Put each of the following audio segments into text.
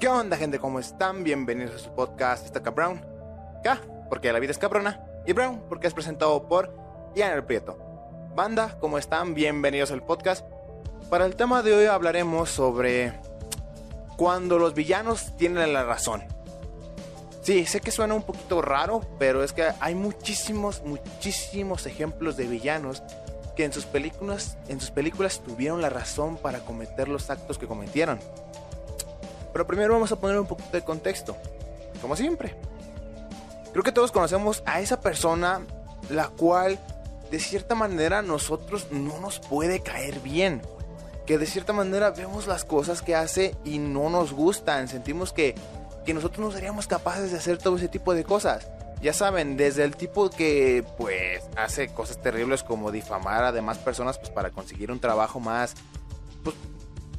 ¿Qué onda, gente? ¿Cómo están? Bienvenidos a su podcast Estaca Brown. K, porque la vida es cabrona. Y Brown, porque es presentado por Ian Prieto. Banda, ¿cómo están? Bienvenidos al podcast. Para el tema de hoy hablaremos sobre cuando los villanos tienen la razón. Sí, sé que suena un poquito raro, pero es que hay muchísimos, muchísimos ejemplos de villanos que en sus películas, en sus películas tuvieron la razón para cometer los actos que cometieron. Pero primero vamos a poner un poquito de contexto, como siempre. Creo que todos conocemos a esa persona la cual de cierta manera a nosotros no nos puede caer bien. Que de cierta manera vemos las cosas que hace y no nos gustan. Sentimos que, que nosotros no seríamos capaces de hacer todo ese tipo de cosas. Ya saben, desde el tipo que pues hace cosas terribles como difamar a demás personas pues para conseguir un trabajo más pues,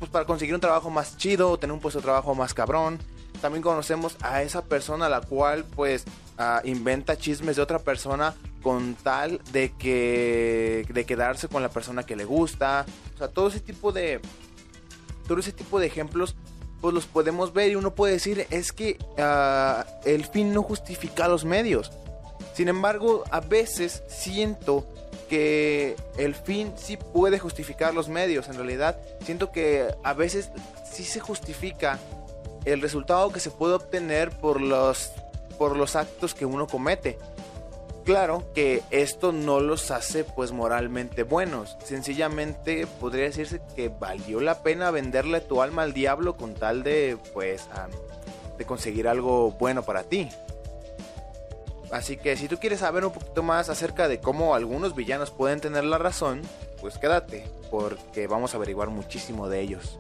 pues para conseguir un trabajo más chido, tener un puesto de trabajo más cabrón. También conocemos a esa persona la cual pues ah, inventa chismes de otra persona con tal de que de quedarse con la persona que le gusta. O sea, todo ese tipo de todo ese tipo de ejemplos pues los podemos ver y uno puede decir es que uh, el fin no justifica los medios. Sin embargo, a veces siento que el fin sí puede justificar los medios. En realidad, siento que a veces sí se justifica el resultado que se puede obtener por los, por los actos que uno comete. Claro que esto no los hace pues moralmente buenos. Sencillamente podría decirse que valió la pena venderle tu alma al diablo con tal de pues de conseguir algo bueno para ti. Así que si tú quieres saber un poquito más acerca de cómo algunos villanos pueden tener la razón, pues quédate, porque vamos a averiguar muchísimo de ellos.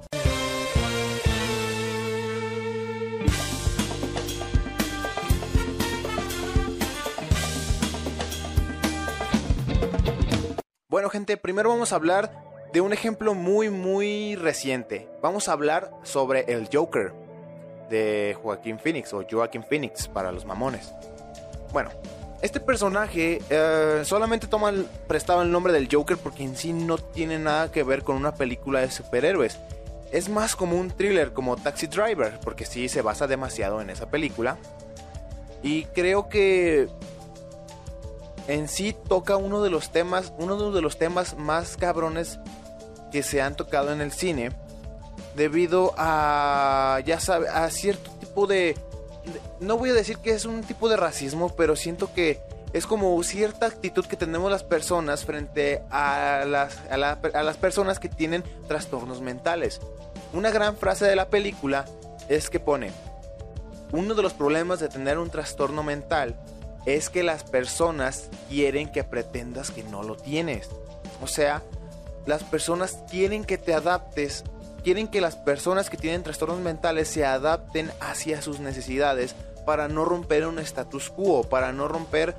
Bueno gente, primero vamos a hablar de un ejemplo muy muy reciente. Vamos a hablar sobre el Joker de Joaquín Phoenix o Joaquín Phoenix para los mamones. Bueno, este personaje eh, solamente toma prestado el nombre del Joker porque en sí no tiene nada que ver con una película de superhéroes. Es más como un thriller como Taxi Driver, porque sí se basa demasiado en esa película. Y creo que en sí toca uno de los temas, uno de los temas más cabrones que se han tocado en el cine, debido a, ya sabe, a cierto tipo de, no voy a decir que es un tipo de racismo, pero siento que es como cierta actitud que tenemos las personas frente a las, a, las personas que tienen trastornos mentales. Una gran frase de la película es que pone, uno de los problemas de tener un trastorno mental es que las personas quieren que pretendas que no lo tienes. O sea, las personas quieren que te adaptes, quieren que las personas que tienen trastornos mentales se adapten hacia sus necesidades para no romper un status quo, para no romper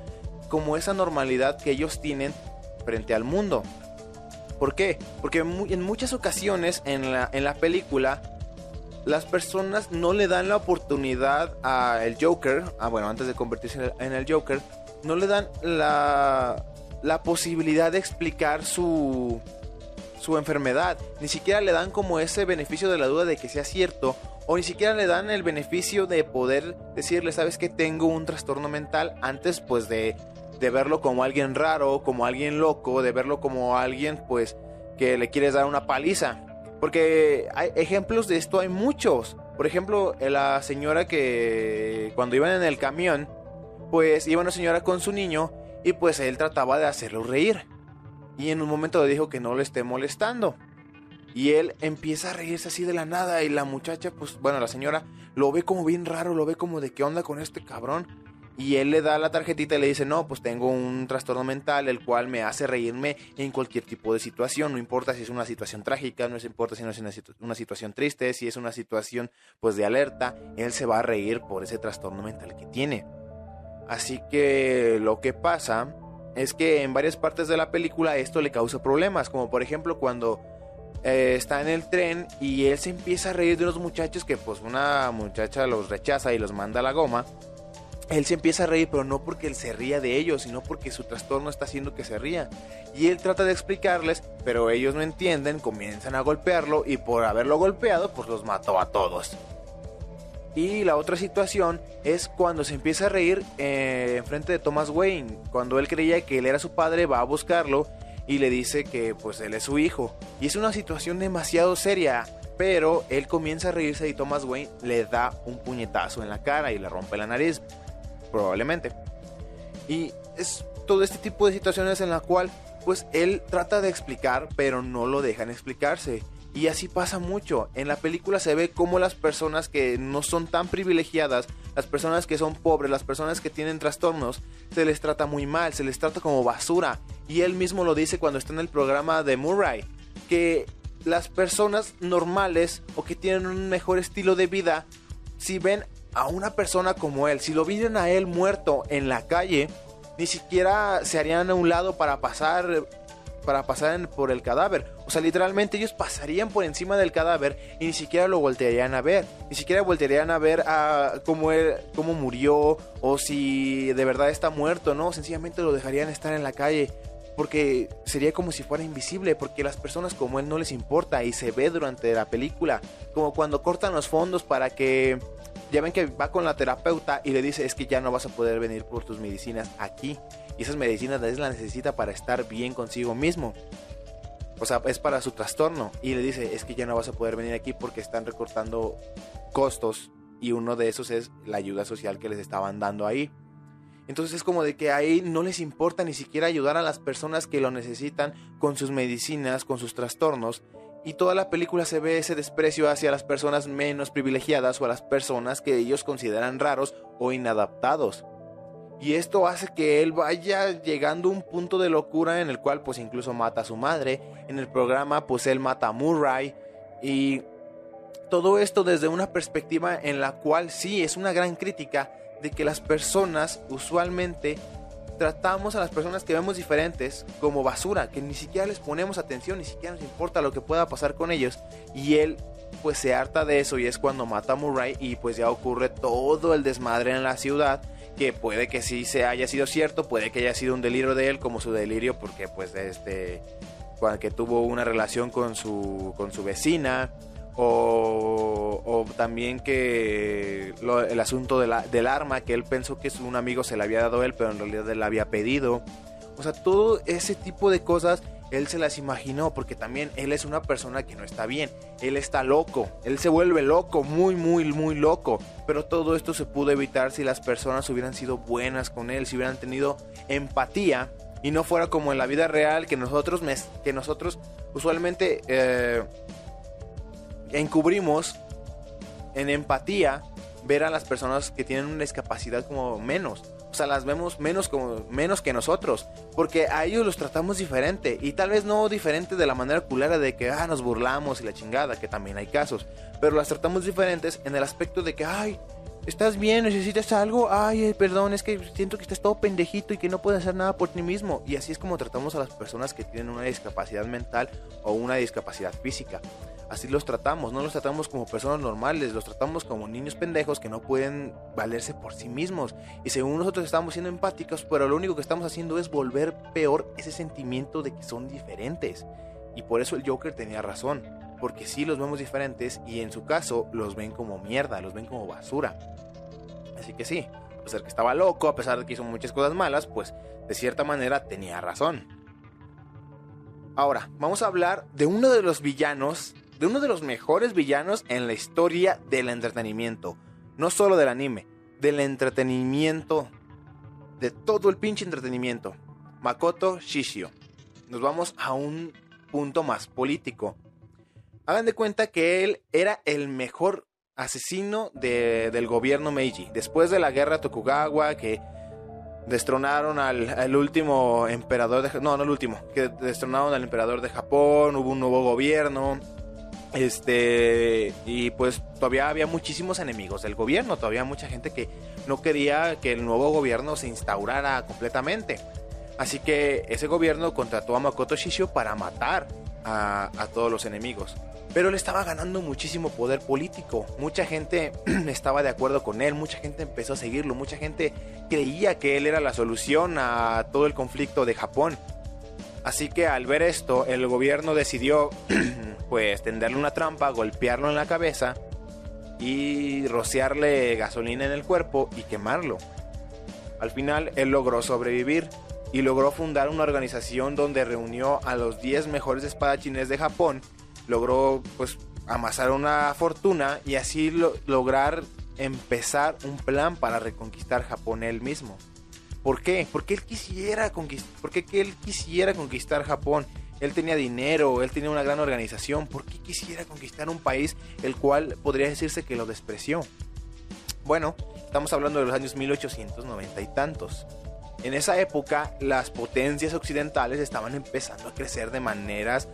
como esa normalidad que ellos tienen frente al mundo. ¿Por qué? Porque en muchas ocasiones en la, en la película las personas no le dan la oportunidad a el Joker, ah, bueno, antes de convertirse en el Joker, no le dan la, la posibilidad de explicar su, su enfermedad. Ni siquiera le dan como ese beneficio de la duda de que sea cierto. O ni siquiera le dan el beneficio de poder decirle, sabes que tengo un trastorno mental antes pues de, de verlo como alguien raro, como alguien loco, de verlo como alguien pues que le quieres dar una paliza. Porque hay ejemplos de esto hay muchos. Por ejemplo, la señora que cuando iban en el camión, pues iba una señora con su niño y pues él trataba de hacerlo reír. Y en un momento le dijo que no le esté molestando. Y él empieza a reírse así de la nada y la muchacha, pues bueno, la señora lo ve como bien raro, lo ve como de qué onda con este cabrón. Y él le da la tarjetita y le dice, no, pues tengo un trastorno mental el cual me hace reírme en cualquier tipo de situación, no importa si es una situación trágica, no importa si no es una, una situación triste, si es una situación pues de alerta, él se va a reír por ese trastorno mental que tiene. Así que lo que pasa es que en varias partes de la película esto le causa problemas, como por ejemplo cuando eh, está en el tren y él se empieza a reír de unos muchachos que pues una muchacha los rechaza y los manda a la goma él se empieza a reír, pero no porque él se ría de ellos, sino porque su trastorno está haciendo que se ría. Y él trata de explicarles, pero ellos no entienden, comienzan a golpearlo y por haberlo golpeado, pues los mató a todos. Y la otra situación es cuando se empieza a reír eh, enfrente de Thomas Wayne, cuando él creía que él era su padre, va a buscarlo y le dice que pues él es su hijo. Y es una situación demasiado seria, pero él comienza a reírse y Thomas Wayne le da un puñetazo en la cara y le rompe la nariz, probablemente. Y es todo este tipo de situaciones en la cual pues él trata de explicar, pero no lo dejan explicarse. Y así pasa mucho. En la película se ve cómo las personas que no son tan privilegiadas, las personas que son pobres, las personas que tienen trastornos, se les trata muy mal, se les trata como basura. Y él mismo lo dice cuando está en el programa de Murray, que las personas normales o que tienen un mejor estilo de vida, si ven a una persona como él, si lo vieran a él muerto en la calle, ni siquiera se harían a un lado para pasar para pasar por el cadáver. O sea, literalmente ellos pasarían por encima del cadáver y ni siquiera lo voltearían a ver. Ni siquiera voltearían a ver a cómo, él, cómo murió o si de verdad está muerto, ¿no? Sencillamente lo dejarían estar en la calle. Porque sería como si fuera invisible, porque las personas como él no les importa y se ve durante la película. Como cuando cortan los fondos para que ya ven que va con la terapeuta y le dice es que ya no vas a poder venir por tus medicinas aquí. Y esas medicinas las necesita para estar bien consigo mismo. O sea, es para su trastorno. Y le dice, es que ya no vas a poder venir aquí porque están recortando costos. Y uno de esos es la ayuda social que les estaban dando ahí. Entonces es como de que ahí no les importa ni siquiera ayudar a las personas que lo necesitan con sus medicinas, con sus trastornos. Y toda la película se ve ese desprecio hacia las personas menos privilegiadas o a las personas que ellos consideran raros o inadaptados. Y esto hace que él vaya llegando a un punto de locura en el cual pues incluso mata a su madre. En el programa pues él mata a Murray. Y todo esto desde una perspectiva en la cual sí es una gran crítica de que las personas usualmente tratamos a las personas que vemos diferentes como basura, que ni siquiera les ponemos atención, ni siquiera nos importa lo que pueda pasar con ellos. Y él pues se harta de eso y es cuando mata a Murray y pues ya ocurre todo el desmadre en la ciudad que puede que sí se haya sido cierto, puede que haya sido un delirio de él como su delirio porque pues este que tuvo una relación con su con su vecina o, también que el asunto del arma, que él pensó que un amigo se le había dado él, pero en realidad él había pedido. O sea, todo ese tipo de cosas él se las imaginó, porque también él es una persona que no está bien, él está loco, él se vuelve loco, muy, muy, muy loco. Pero todo esto se pudo evitar si las personas hubieran sido buenas con él, si hubieran tenido empatía y no fuera como en la vida real que nosotros, que nosotros usualmente... Eh, encubrimos en empatía ver a las personas que tienen una discapacidad como menos. O sea, las vemos menos como menos que nosotros, porque a ellos los tratamos diferente y tal vez no diferente de la manera culera de que ah, nos burlamos y la chingada, que también hay casos, pero las tratamos diferentes en el aspecto de que ay, ¿Estás bien? ¿Necesitas algo? Ay, eh, perdón, es que siento que estás todo pendejito y que no puedes hacer nada por ti mismo. Y así es como tratamos a las personas que tienen una discapacidad mental o una discapacidad física. Así los tratamos, no los tratamos como personas normales, los tratamos como niños pendejos que no pueden valerse por sí mismos. Y según nosotros estamos siendo empáticos, pero lo único que estamos haciendo es volver peor ese sentimiento de que son diferentes. Y por eso el Joker tenía razón porque sí los vemos diferentes y en su caso los ven como mierda, los ven como basura. Así que sí, a pesar que estaba loco, a pesar de que hizo muchas cosas malas, pues de cierta manera tenía razón. Ahora, vamos a hablar de uno de los villanos, de uno de los mejores villanos en la historia del entretenimiento. No solo del anime, del entretenimiento, de todo el pinche entretenimiento. Makoto Shishio. Nos vamos a un punto más político. Hagan de cuenta que él era el mejor asesino del gobierno Meiji. Después de la guerra Tokugawa, que destronaron al, último emperador de no, no el último, que destronaron al emperador de Japón, hubo un nuevo gobierno. Este, y pues todavía había muchísimos enemigos del gobierno, todavía mucha gente que no quería que el nuevo gobierno se instaurara completamente. Así que ese gobierno contrató a Makoto Shishio para matar a, a todos los enemigos pero él estaba ganando muchísimo poder político. Mucha gente estaba de acuerdo con él, mucha gente empezó a seguirlo, mucha gente creía que él era la solución a todo el conflicto de Japón. Así que al ver esto, el gobierno decidió pues tenderle una trampa, golpearlo en la cabeza y rociarle gasolina en el cuerpo y quemarlo. Al final él logró sobrevivir y logró fundar una organización donde reunió a los 10 mejores espadachines de Japón, logró pues amasar una fortuna y así lograr empezar un plan para reconquistar Japón él mismo. ¿Por qué? Porque él quisiera conquistar, él quisiera conquistar Japón. Él tenía dinero, él tenía una gran organización. ¿Por qué quisiera conquistar un país el cual podría decirse que lo despreció? Bueno, estamos hablando de los años 1890 y tantos. En esa época, las potencias occidentales estaban empezando a crecer de maneras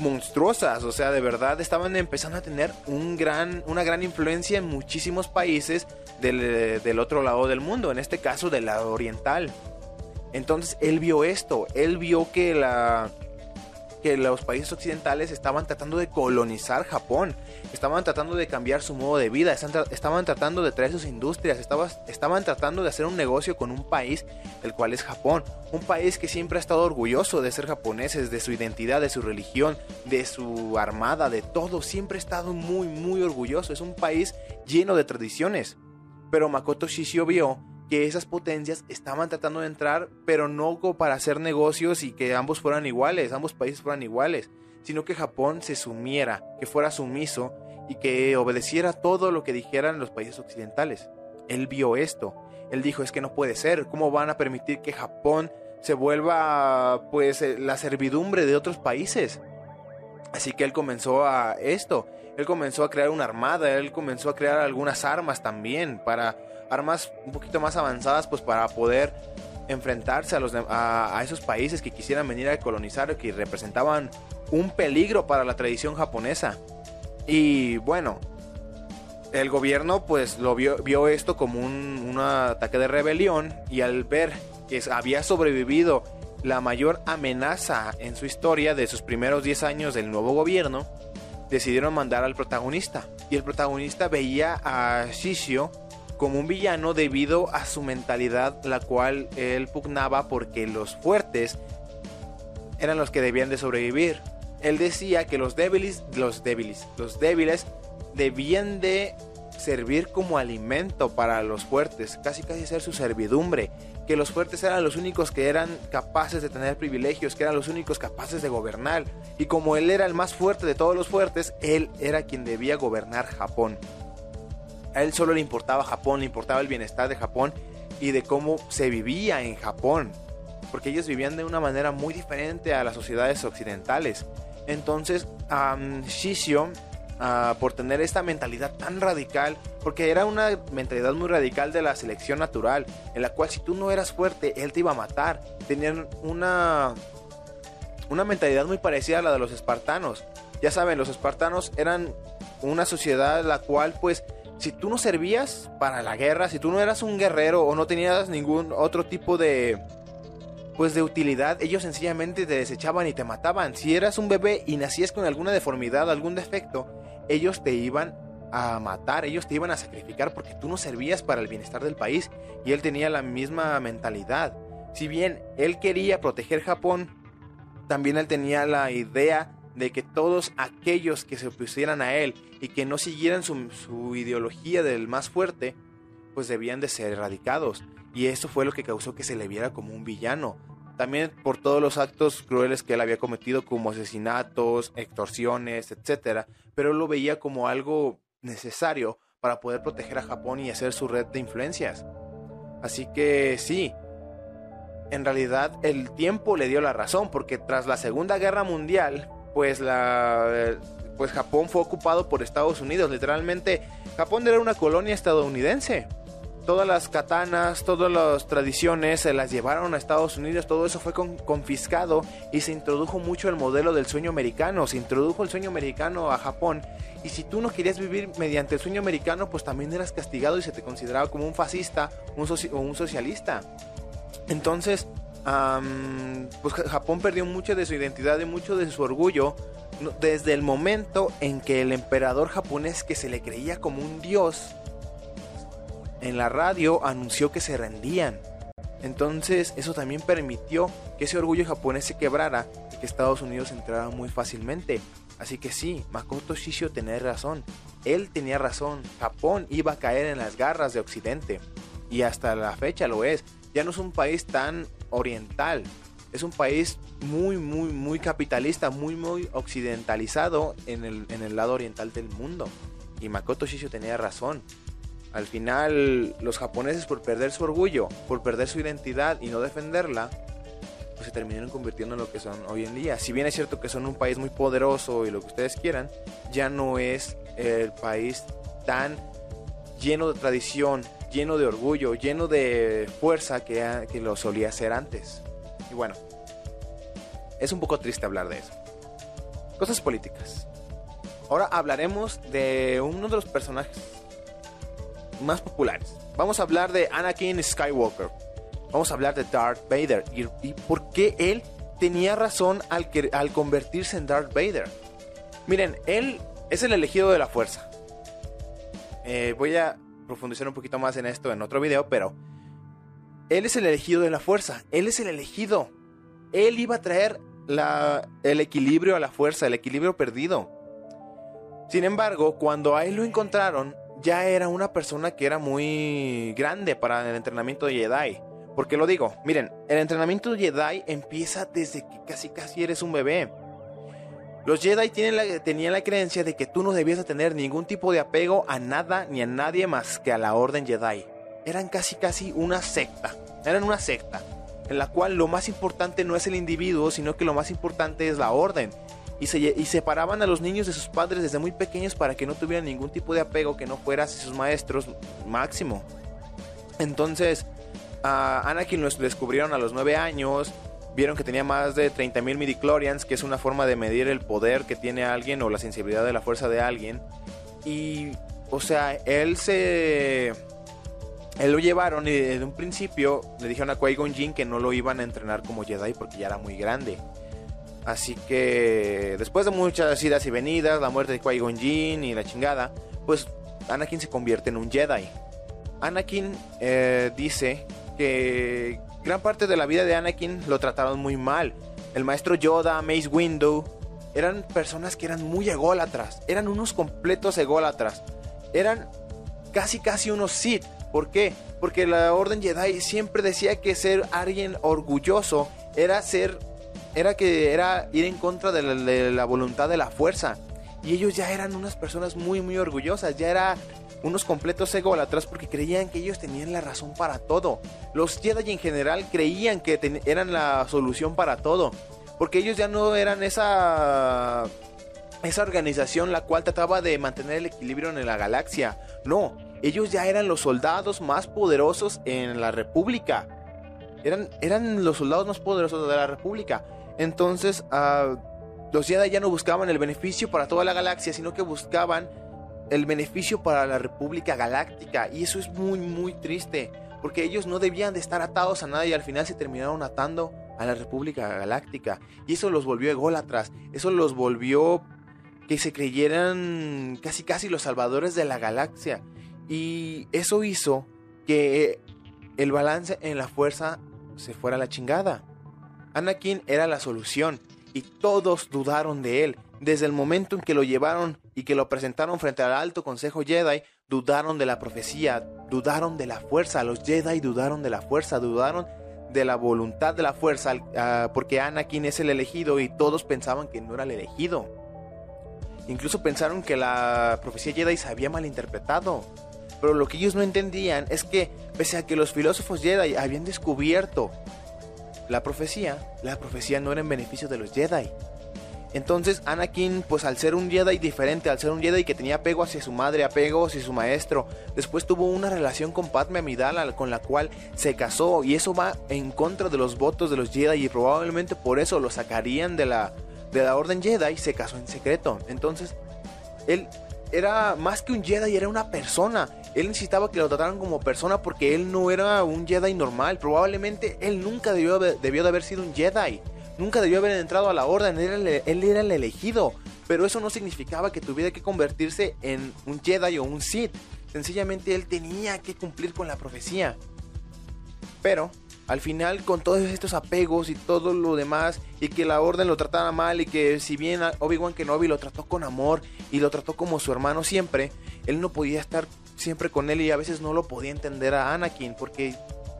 monstruosas, o sea, de verdad estaban empezando a tener un gran, una gran influencia en muchísimos países del, del otro lado del mundo, en este caso del lado oriental. Entonces él vio esto, él vio que la, que los países occidentales estaban tratando de colonizar Japón, estaban tratando de cambiar su modo de vida, estaban tratando de traer sus industrias, estaban tratando de hacer un negocio con un país, el cual es Japón, un país que siempre ha estado orgulloso de ser japoneses, de su identidad, de su religión, de su armada, de todo, siempre ha estado muy, muy orgulloso, es un país lleno de tradiciones. Pero Makoto Shishio vio que esas potencias estaban tratando de entrar, pero no para hacer negocios y que ambos fueran iguales, ambos países fueran iguales, sino que Japón se sumiera, que fuera sumiso y que obedeciera todo lo que dijeran los países occidentales. Él vio esto, él dijo es que no puede ser, ¿cómo van a permitir que Japón se vuelva pues eh, la servidumbre de otros países? Así que él comenzó a esto, él comenzó a crear una armada, él comenzó a crear algunas armas también para armas un poquito más avanzadas pues para poder enfrentarse a, los, a, esos países que quisieran venir a colonizar, que representaban un peligro para la tradición japonesa. Y bueno, el gobierno pues lo vio, vio esto como un, un, ataque de rebelión y al ver que había sobrevivido la mayor amenaza en su historia de sus primeros 10 años del nuevo gobierno, decidieron mandar al protagonista. Y el protagonista veía a Shishio como un villano debido a su mentalidad, la cual él pugnaba porque los fuertes eran los que debían de sobrevivir. Él decía que los débiles, los débiles, los débiles debían de servir como alimento para los fuertes, casi casi ser su servidumbre, que los fuertes eran los únicos que eran capaces de tener privilegios, que eran los únicos capaces de gobernar, y como él era el más fuerte de todos los fuertes, él era quien debía gobernar Japón. A él solo le importaba Japón, le importaba el bienestar de Japón y de cómo se vivía en Japón, porque ellos vivían de una manera muy diferente a las sociedades occidentales. Entonces, um, Shishio, ah, por tener esta mentalidad tan radical, porque era una mentalidad muy radical de la selección natural, en la cual si tú no eras fuerte, él te iba a matar. Tenían una, una mentalidad muy parecida a la de los espartanos. Ya saben, los espartanos eran una sociedad la cual pues si tú no servías para la guerra, si tú no eras un guerrero o no tenías ningún otro tipo de pues de utilidad, ellos sencillamente te desechaban y te mataban. Si eras un bebé y nacías con alguna deformidad, algún defecto, ellos te iban a matar, ellos te iban a sacrificar porque tú no servías para el bienestar del país y él tenía la misma mentalidad. Si bien él quería proteger Japón, también él tenía la idea de que todos aquellos que se opusieran a él y que no siguieran su, ideología del más fuerte, pues debían de ser erradicados. Y eso fue lo que causó que se le viera como un villano. También por todos los actos crueles que él había cometido, como asesinatos, extorsiones, etc. Pero él lo veía como algo necesario para poder proteger a Japón y hacer su red de influencias. Así que sí, en realidad el tiempo le dio la razón, porque tras la Segunda Guerra Mundial, pues la pues Japón fue ocupado por Estados Unidos. Literalmente, Japón era una colonia estadounidense. Todas las katanas, todas las tradiciones se las llevaron a Estados Unidos, todo eso fue confiscado y se introdujo mucho el modelo del sueño americano, se introdujo el sueño americano a Japón y si tú no querías vivir mediante el sueño americano, pues también eras castigado y se te consideraba como un fascista o un socialista. Entonces, pues Japón perdió mucho de su identidad y mucho de su orgullo desde el momento en que el emperador japonés que se le creía como un dios en la radio anunció que se rendían. Entonces eso también permitió que ese orgullo japonés se quebrara y que Estados Unidos entrara muy fácilmente. Así que sí, Makoto Shishio tenía razón. él tenía razón. Japón iba a caer en las garras de Occidente. Y hasta la fecha lo es. Ya no es un país tan oriental. Es un país muy, muy, muy capitalista, muy, muy occidentalizado en el, en el lado oriental del mundo. Y Makoto Shishio tenía razón. Al final, los japoneses por perder su orgullo, por perder su identidad y no defenderla, pues se terminaron convirtiendo en lo que son hoy en día. Si bien es cierto que son un país muy poderoso y lo que ustedes quieran, ya no es el país tan lleno de tradición, lleno de orgullo, lleno de fuerza que, lo solía ser antes. Y bueno, es un poco triste hablar de eso. Cosas políticas. Ahora hablaremos de uno de los personajes más populares. Vamos a hablar de Anakin Skywalker. Vamos a hablar de Darth Vader y, por qué él tenía razón al convertirse en Darth Vader. Miren, él es el elegido de la fuerza. Eh, voy a profundizar un poquito más en esto en otro video, pero él es el elegido de la fuerza. Él es el elegido. Él iba a traer la, el equilibrio a la fuerza, el equilibrio perdido. Sin embargo, cuando a él lo encontraron, ya era una persona que era muy grande para el entrenamiento de Jedi. ¿Por qué lo digo? Miren, el entrenamiento de Jedi empieza desde que casi casi eres un bebé. Los Jedi tenían la creencia de que tú no debías tener ningún tipo de apego a nada ni a nadie más que a la Orden Jedi. Eran casi casi una secta. Eran una secta en la cual lo más importante no es el individuo, sino que lo más importante es la orden y, se, separaban a los niños de sus padres desde muy pequeños para que no tuvieran ningún tipo de apego que no fuera hacia sus maestros máximo. Entonces, a Anakin lo descubrieron a los 9 años, vieron que tenía más de 30.000 midichlorians, que es una forma de medir el poder que tiene alguien o la sensibilidad de la fuerza de alguien. Y, o sea, él se... Él lo llevaron y desde un principio le dijeron a Qui-Gon Jinn que no lo iban a entrenar como Jedi porque ya era muy grande. Así que después de muchas idas y venidas, la muerte de Qui-Gon Jinn y la chingada, pues Anakin se convierte en un Jedi. Anakin eh, dice que gran parte de la vida de Anakin lo trataron muy mal. El maestro Yoda, Mace Windu, eran personas que eran muy ególatras, eran unos completos ególatras, eran casi casi unos Sith. ¿Por qué? Porque la Orden Jedi siempre decía que ser alguien orgulloso era ser era que era ir en contra de la, voluntad de la fuerza. Y ellos ya eran unas personas muy, muy orgullosas. Ya eran unos completos ególatras porque creían que ellos tenían la razón para todo. Los Jedi en general creían que eran la solución para todo. Porque ellos ya no eran esa esa organización la cual trataba de mantener el equilibrio en la galaxia. No, ellos ya eran los soldados más poderosos en la República. Eran, eran los soldados más poderosos de la República. Entonces, uh, los Jedi ya no buscaban el beneficio para toda la galaxia, sino que buscaban el beneficio para la República Galáctica. Y eso es muy, muy triste, porque ellos no debían de estar atados a nada y al final se terminaron atando a la República Galáctica. Y eso los volvió ególatras, eso los volvió que se creyeran casi casi los salvadores de la galaxia. Y eso hizo que el balance en la fuerza se fuera a la chingada. Anakin era la solución y todos dudaron de él. Desde el momento en que lo llevaron y que lo presentaron frente al alto consejo Jedi, dudaron de la profecía, dudaron de la fuerza. Los Jedi dudaron de la fuerza, dudaron de la voluntad de la fuerza, ah, porque Anakin es el elegido y todos pensaban que no era el elegido. Incluso pensaron que la profecía Jedi se había malinterpretado. Pero lo que ellos no entendían es que, pese a que los filósofos Jedi habían descubierto la profecía, la profecía no era en beneficio de los Jedi. Entonces Anakin, pues al ser un Jedi diferente, al ser un Jedi que tenía apego hacia su madre, apego hacia su maestro, después tuvo una relación con Padme Amidala con la cual se casó y eso va en contra de los votos de los Jedi y probablemente por eso lo sacarían de la, de la Orden Jedi y se casó en secreto. Entonces, él era más que un Jedi, era una persona. Él necesitaba que lo trataran como persona porque él no era un Jedi normal. Probablemente él nunca debió, debió de haber sido un Jedi. Nunca debió haber entrado a la orden. Él, él era el elegido. Pero eso no significaba que tuviera que convertirse en un Jedi o un Sith. Sencillamente él tenía que cumplir con la profecía. Pero al final con todos estos apegos y todo lo demás y que la orden lo tratara mal y que si bien Obi-Wan Kenobi lo trató con amor y lo trató como su hermano siempre, él no podía estar siempre con él y a veces no lo podía entender a Anakin porque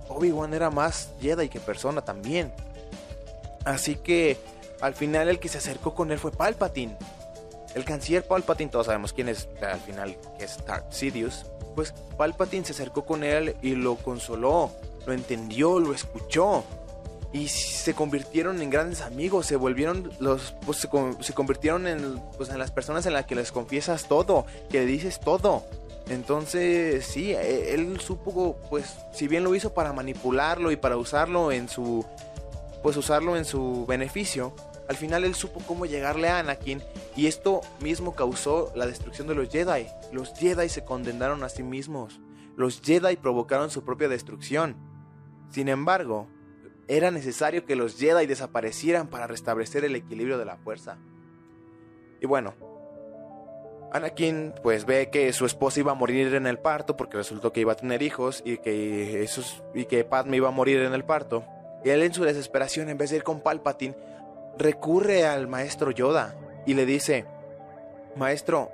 Obi-Wan era más Jedi que persona también. Así que al final el que se acercó con él fue Palpatine. El canciller Palpatine, todos sabemos quién es al final, que es Darth Sidious. Pues Palpatine se acercó con él y lo consoló lo entendió, lo escuchó. Y se convirtieron en grandes amigos, se volvieron los, pues se, convirtieron en, pues, en las personas en las que les confiesas todo, que le dices todo. Entonces, sí, e, él supo, pues, si bien lo hizo para manipularlo y para usarlo en su, pues usarlo en su beneficio, al final él supo cómo llegarle a Anakin y esto mismo causó la destrucción de los Jedi. Los Jedi se condenaron a sí mismos. Los Jedi provocaron su propia destrucción. Sin embargo, era necesario que los Jedi desaparecieran para restablecer el equilibrio de la fuerza. Y bueno, Anakin pues ve que su esposa iba a morir en el parto porque resultó que iba a tener hijos y que, y que Padme iba a morir en el parto. Él en su desesperación, en vez de ir con Palpatine, recurre al maestro Yoda y le dice, maestro,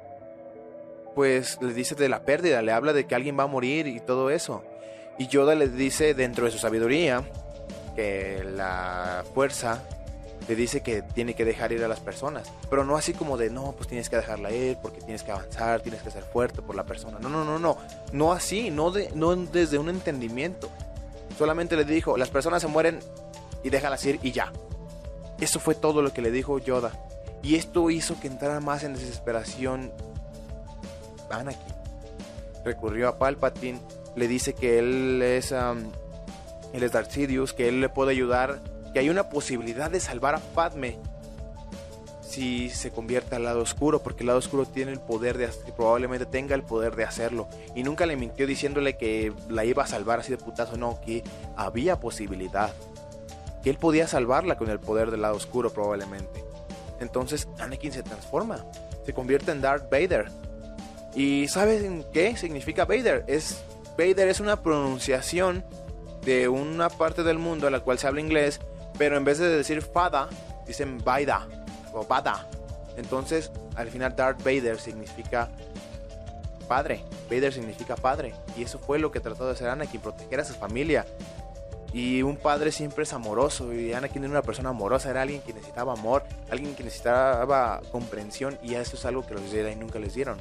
pues le dice de la pérdida, le habla de que alguien va a morir y todo eso. Y Yoda le dice dentro de su sabiduría que la fuerza le dice que tiene que dejar ir a las personas, pero no así como de no, pues tienes que dejarla ir porque tienes que avanzar, tienes que ser fuerte por la persona. No, no, no, no, no así, no de no desde un entendimiento. Solamente le dijo, las personas se mueren y déjalas ir y ya. Eso fue todo lo que le dijo Yoda. Y esto hizo que entrara más en desesperación Anakin. Recurrió a Palpatine le dice que él es, él es Darth Sidious, que él le puede ayudar, que hay una posibilidad de salvar a Padme si se convierte al lado oscuro, porque el lado oscuro tiene el poder de probablemente tenga el poder de hacerlo. Y nunca le mintió diciéndole que la iba a salvar así de putazo, no, que había posibilidad. Que él podía salvarla con el poder del lado oscuro probablemente. Entonces Anakin se transforma, se convierte en Darth Vader. ¿Y saben qué significa Vader? Es Vader es una pronunciación de una parte del mundo a la cual se habla inglés, pero en vez de decir fada, dicen Vaida o. Entonces, al final Darth Vader significa padre. Vader significa padre. Y eso fue lo que trató de hacer Anakin, proteger a su familia. Y un padre siempre es amoroso. Y Anakin era una persona amorosa, era alguien que necesitaba amor, alguien que necesitaba comprensión. Y eso es algo que los Jedi nunca les dieron.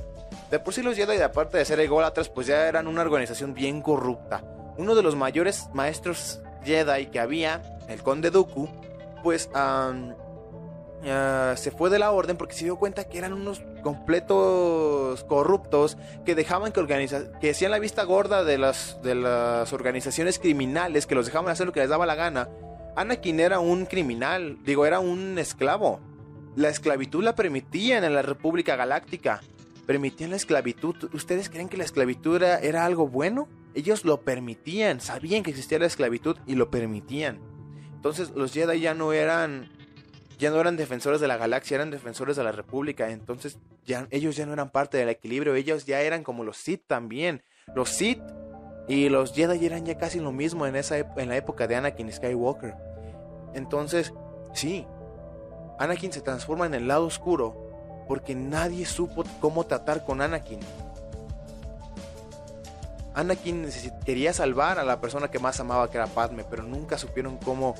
De por sí los Jedi, aparte de ser ególatras, pues ya eran una organización bien corrupta. Uno de los mayores maestros Jedi que había, el conde Dooku, pues se fue de la orden porque se dio cuenta que eran unos completos corruptos que dejaban que organiza que hacían la vista gorda de las, de las organizaciones criminales, que los dejaban hacer lo que les daba la gana. Anakin era un criminal, digo, era un esclavo. La esclavitud la permitían en la República Galáctica permitían la esclavitud. ¿Ustedes creen que la esclavitud era, algo bueno? Ellos lo permitían, sabían que existía la esclavitud y lo permitían. Entonces los Jedi ya no eran ya no eran defensores de la galaxia, eran defensores de la República. Entonces ya, ellos ya no eran parte del equilibrio, ellos ya eran como los Sith también. Los Sith y los Jedi eran ya casi lo mismo en, esa, en la época de Anakin Skywalker. Entonces, sí, Anakin se transforma en el lado oscuro porque nadie supo cómo tratar con Anakin. Anakin quería salvar a la persona que más amaba, que era Padme, pero nunca supieron cómo,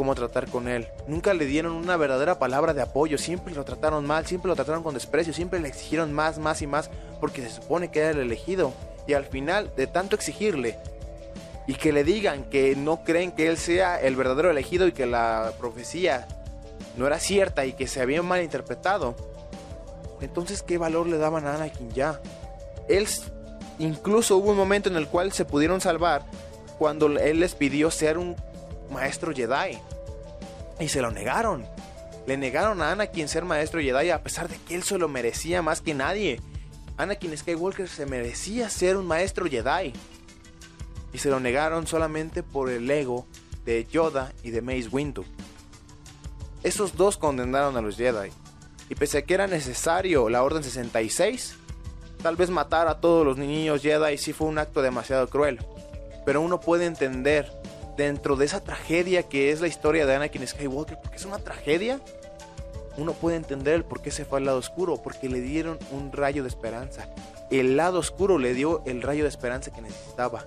cómo tratar con él. Nunca le dieron una verdadera palabra de apoyo, siempre lo trataron mal, siempre lo trataron con desprecio, siempre le exigieron más, más y más, porque se supone que era el elegido. Y al final, de tanto exigirle, y que le digan que no creen que él sea el verdadero elegido y que la profecía no era cierta y que se había malinterpretado, entonces, ¿qué valor le daban a Anakin ya? Él, incluso hubo un momento en el cual se pudieron salvar cuando él les pidió ser un maestro Jedi. Y se lo negaron. Le negaron a Anakin ser maestro Jedi a pesar de que él se lo merecía más que nadie. Anakin Skywalker se merecía ser un maestro Jedi. Y se lo negaron solamente por el ego de Yoda y de Mace Windu. Esos dos condenaron a los Jedi. Y pese a que era necesario la Orden 66, tal vez matar a todos los niños Jedi sí fue un acto demasiado cruel. Pero uno puede entender dentro de esa tragedia que es la historia de Anakin Skywalker, porque es una tragedia, uno puede entender el por qué se fue al lado oscuro, porque le dieron un rayo de esperanza. El lado oscuro le dio el rayo de esperanza que necesitaba.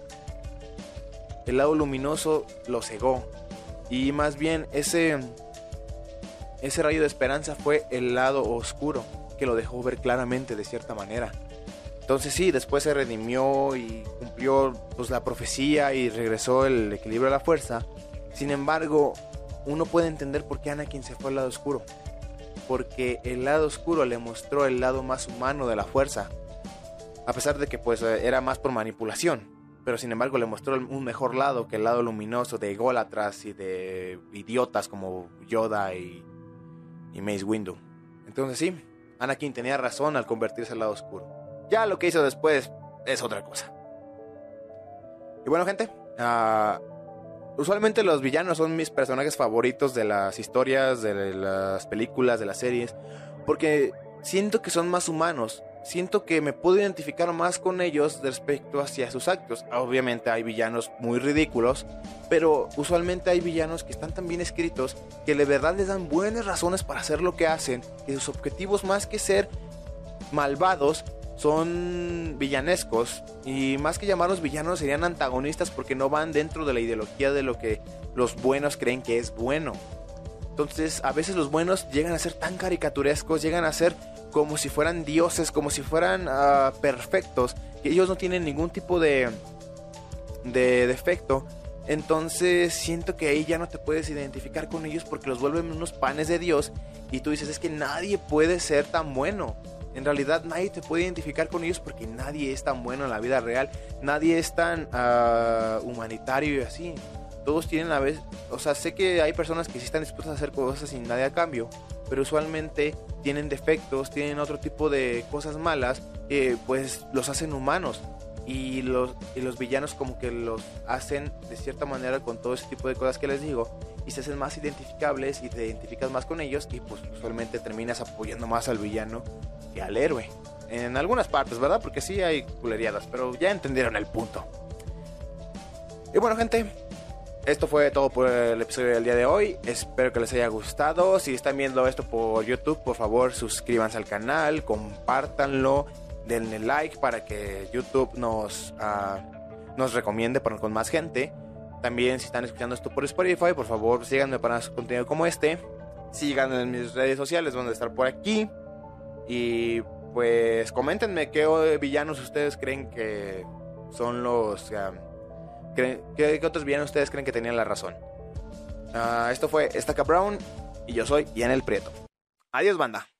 El lado luminoso lo cegó. Y más bien ese, ese rayo de esperanza fue el lado oscuro, que lo dejó ver claramente de cierta manera. Entonces sí, después se redimió y cumplió pues, la profecía y regresó el equilibrio de la fuerza. Sin embargo, uno puede entender por qué Anakin se fue al lado oscuro porque el lado oscuro le mostró el lado más humano de la fuerza. A pesar de que pues era más por manipulación, pero sin embargo le mostró un mejor lado que el lado luminoso de ególatras y de idiotas como Yoda y, y Mace Windu. Entonces sí, Anakin tenía razón al convertirse al lado oscuro. Ya lo que hizo después es otra cosa. Y bueno gente, uh, Usualmente los villanos son mis personajes favoritos de las historias, de las películas, de las series, porque siento que son más humanos, siento que me puedo identificar más con ellos respecto hacia sus actos. Obviamente hay villanos muy ridículos, pero usualmente hay villanos que están tan bien escritos que de verdad les dan buenas razones para hacer lo que hacen, y sus objetivos más que ser malvados son villanescos y más que llamarlos villanos serían antagonistas porque no van dentro de la ideología de lo que los buenos creen que es bueno. Entonces a veces los buenos llegan a ser tan caricaturescos, llegan a ser como si fueran dioses, como si fueran uh, perfectos, que ellos no tienen ningún tipo de, de defecto. Entonces siento que ahí ya no te puedes identificar con ellos porque los vuelven unos panes de Dios y tú dices es que nadie puede ser tan bueno. En realidad nadie te puede identificar con ellos porque nadie es tan bueno en la vida real, nadie es tan uh, humanitario y así. Todos tienen a veces, o sea, sé que hay personas que sí están dispuestas a hacer cosas sin nadie a cambio, pero usualmente tienen defectos, tienen otro tipo de cosas malas que pues los hacen humanos. Y los, y los villanos como que los hacen de cierta manera con todo ese tipo de cosas que les digo y se hacen más identificables y te identificas más con ellos y pues usualmente terminas apoyando más al villano que al héroe. En algunas partes, ¿verdad? Porque sí hay culeriadas, pero ya entendieron el punto. Y bueno, gente, esto fue todo por el episodio del día de hoy. Espero que les haya gustado. Si están viendo esto por YouTube, por favor suscríbanse al canal, compártanlo, denle like para que YouTube nos, uh, nos recomiende con más gente. También si están escuchando esto por Spotify, por favor síganme para más contenido como este. Sigan en mis redes sociales, van a estar por aquí. Y pues coméntenme qué villanos ustedes creen que son los... ¿qué, otros villanos ustedes creen que tenían la razón? Uh, esto fue Estaca Brown y yo soy Ian el Prieto. Adiós banda.